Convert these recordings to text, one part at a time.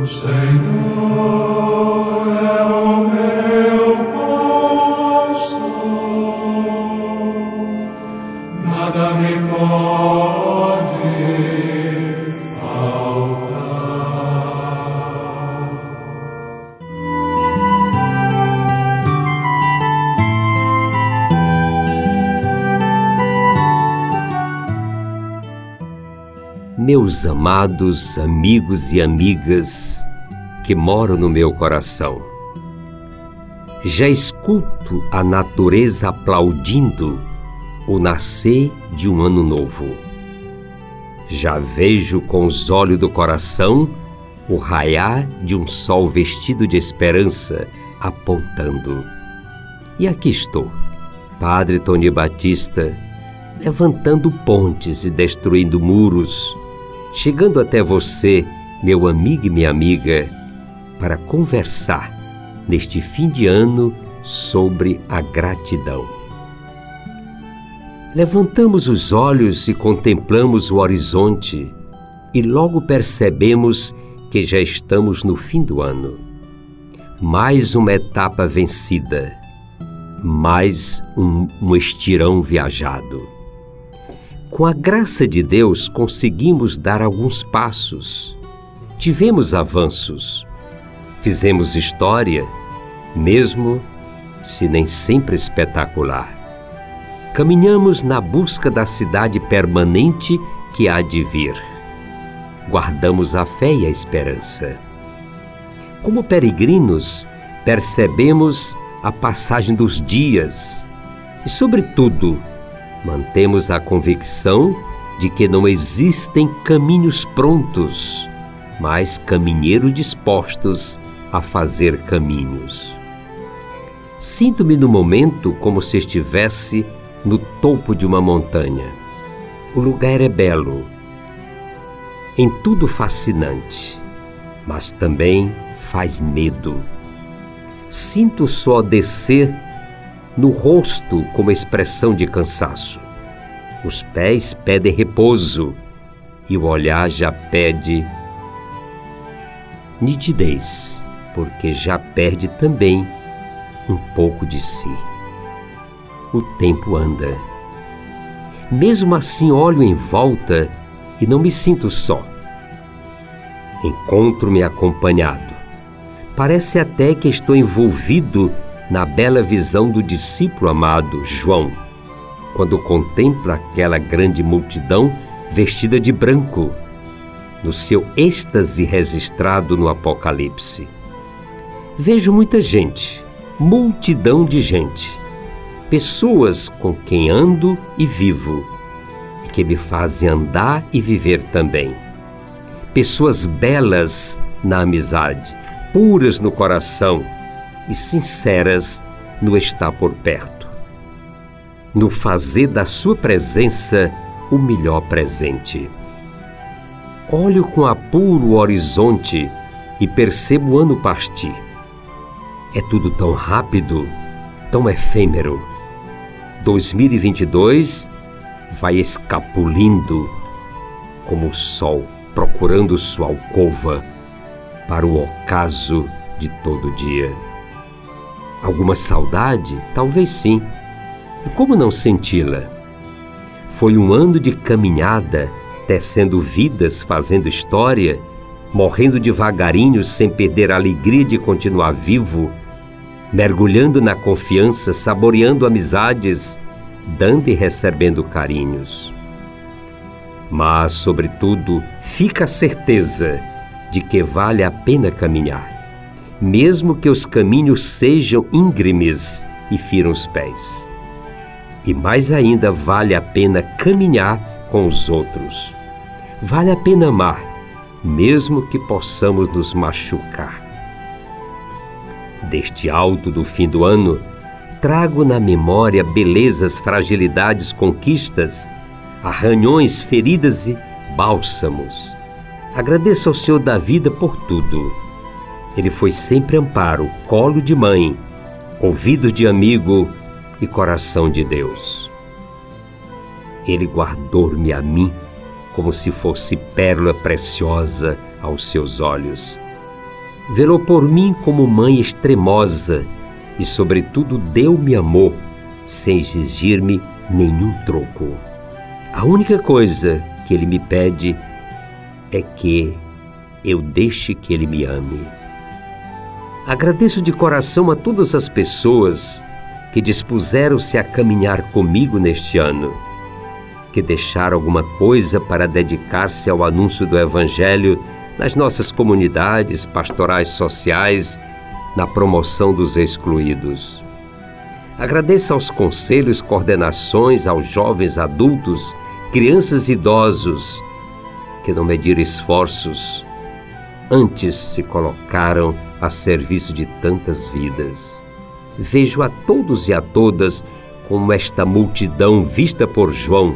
O Senhor é Meus amados amigos e amigas que moram no meu coração, já escuto a natureza aplaudindo o nascer de um ano novo. Já vejo com os olhos do coração o raiar de um sol vestido de esperança apontando. E aqui estou, Padre Tony Batista, levantando pontes e destruindo muros, chegando até você, meu amigo e minha amiga, para conversar neste fim de ano sobre a gratidão. Levantamos os olhos e contemplamos o horizonte e logo percebemos que já estamos no fim do ano. Mais uma etapa vencida, mais um, um estirão viajado. Com a graça de Deus, conseguimos dar alguns passos. Tivemos avanços. Fizemos história, mesmo se nem sempre espetacular. Caminhamos na busca da cidade permanente que há de vir. Guardamos a fé e a esperança. Como peregrinos, percebemos a passagem dos dias e, sobretudo, mantemos a convicção de que não existem caminhos prontos, mas caminheiros dispostos a fazer caminhos. Sinto-me no momento como se estivesse no topo de uma montanha. O lugar é belo, em tudo fascinante, mas também faz medo. Sinto só descer no rosto como expressão de cansaço. Os pés pedem repouso e o olhar já pede nitidez, porque já perde também um pouco de si. O tempo anda. Mesmo assim, olho em volta e não me sinto só. Encontro-me acompanhado. Parece até que estou envolvido na bela visão do discípulo amado João, quando contempla aquela grande multidão vestida de branco, no seu êxtase registrado no Apocalipse. Vejo muita gente, multidão de gente, pessoas com quem ando e vivo, e que me fazem andar e viver também. Pessoas belas na amizade, puras no coração e sinceras no estar por perto. No fazer da sua presença o melhor presente. Olho com apuro o horizonte e percebo o ano partir. É tudo tão rápido, tão efêmero. 2022 vai escapulindo como o sol procurando sua alcova para o ocaso de todo dia. Alguma saudade? Talvez sim. E como não senti-la? Foi um ano de caminhada, tecendo vidas, fazendo história, morrendo devagarinho sem perder a alegria de continuar vivo, mergulhando na confiança, saboreando amizades, dando e recebendo carinhos. Mas, sobretudo, fica a certeza de que vale a pena caminhar mesmo que os caminhos sejam íngremes e firam os pés. E mais ainda vale a pena caminhar com os outros. Vale a pena amar, mesmo que possamos nos machucar. Deste alto do fim do ano, trago na memória belezas, fragilidades, conquistas, arranhões, feridas e bálsamos. Agradeço ao Senhor da vida por tudo ele foi sempre amparo, colo de mãe, ouvido de amigo e coração de Deus. Ele guardou-me a mim como se fosse pérola preciosa aos seus olhos. Velou por mim como mãe extremosa e, sobretudo, deu-me amor sem exigir-me nenhum troco. A única coisa que ele me pede é que eu deixe que ele me ame. Agradeço de coração a todas as pessoas que dispuseram-se a caminhar comigo neste ano, que deixaram alguma coisa para dedicar-se ao anúncio do Evangelho nas nossas comunidades pastorais sociais, na promoção dos excluídos. Agradeço aos conselhos, coordenações, aos jovens adultos, crianças e idosos que não mediram esforços, antes se colocaram a serviço de tantas vidas. Vejo a todos e a todas como esta multidão vista por João,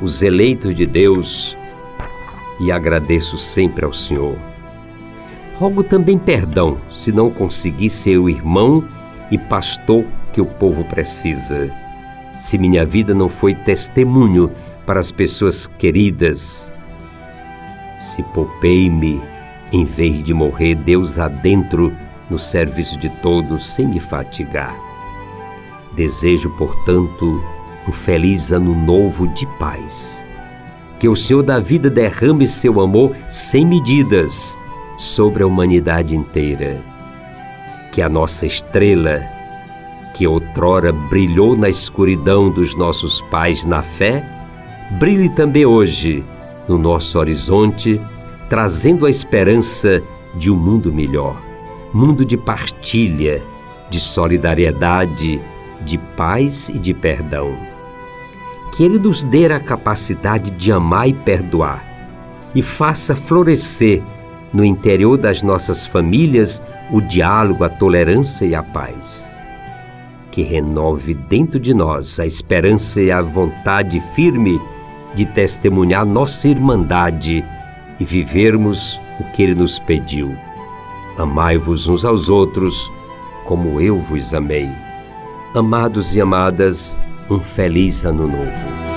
os eleitos de Deus, e agradeço sempre ao Senhor. Rogo também perdão se não consegui ser o irmão e pastor que o povo precisa. Se minha vida não foi testemunho para as pessoas queridas, se poupei-me em vez de morrer Deus adentro no serviço de todos sem me fatigar. Desejo, portanto, um feliz ano novo de paz. Que o Senhor da vida derrame seu amor sem medidas sobre a humanidade inteira. Que a nossa estrela, que outrora brilhou na escuridão dos nossos pais na fé, brilhe também hoje no nosso horizonte, trazendo a esperança de um mundo melhor mundo de partilha, de solidariedade, de paz e de perdão. Que Ele nos dê a capacidade de amar e perdoar e faça florescer no interior das nossas famílias o diálogo, a tolerância e a paz. Que renove dentro de nós a esperança e a vontade firme de testemunhar nossa irmandade e vivermos o que Ele nos pediu Amai-vos uns aos outros, como eu vos amei. Amados e amadas, um feliz Ano Novo.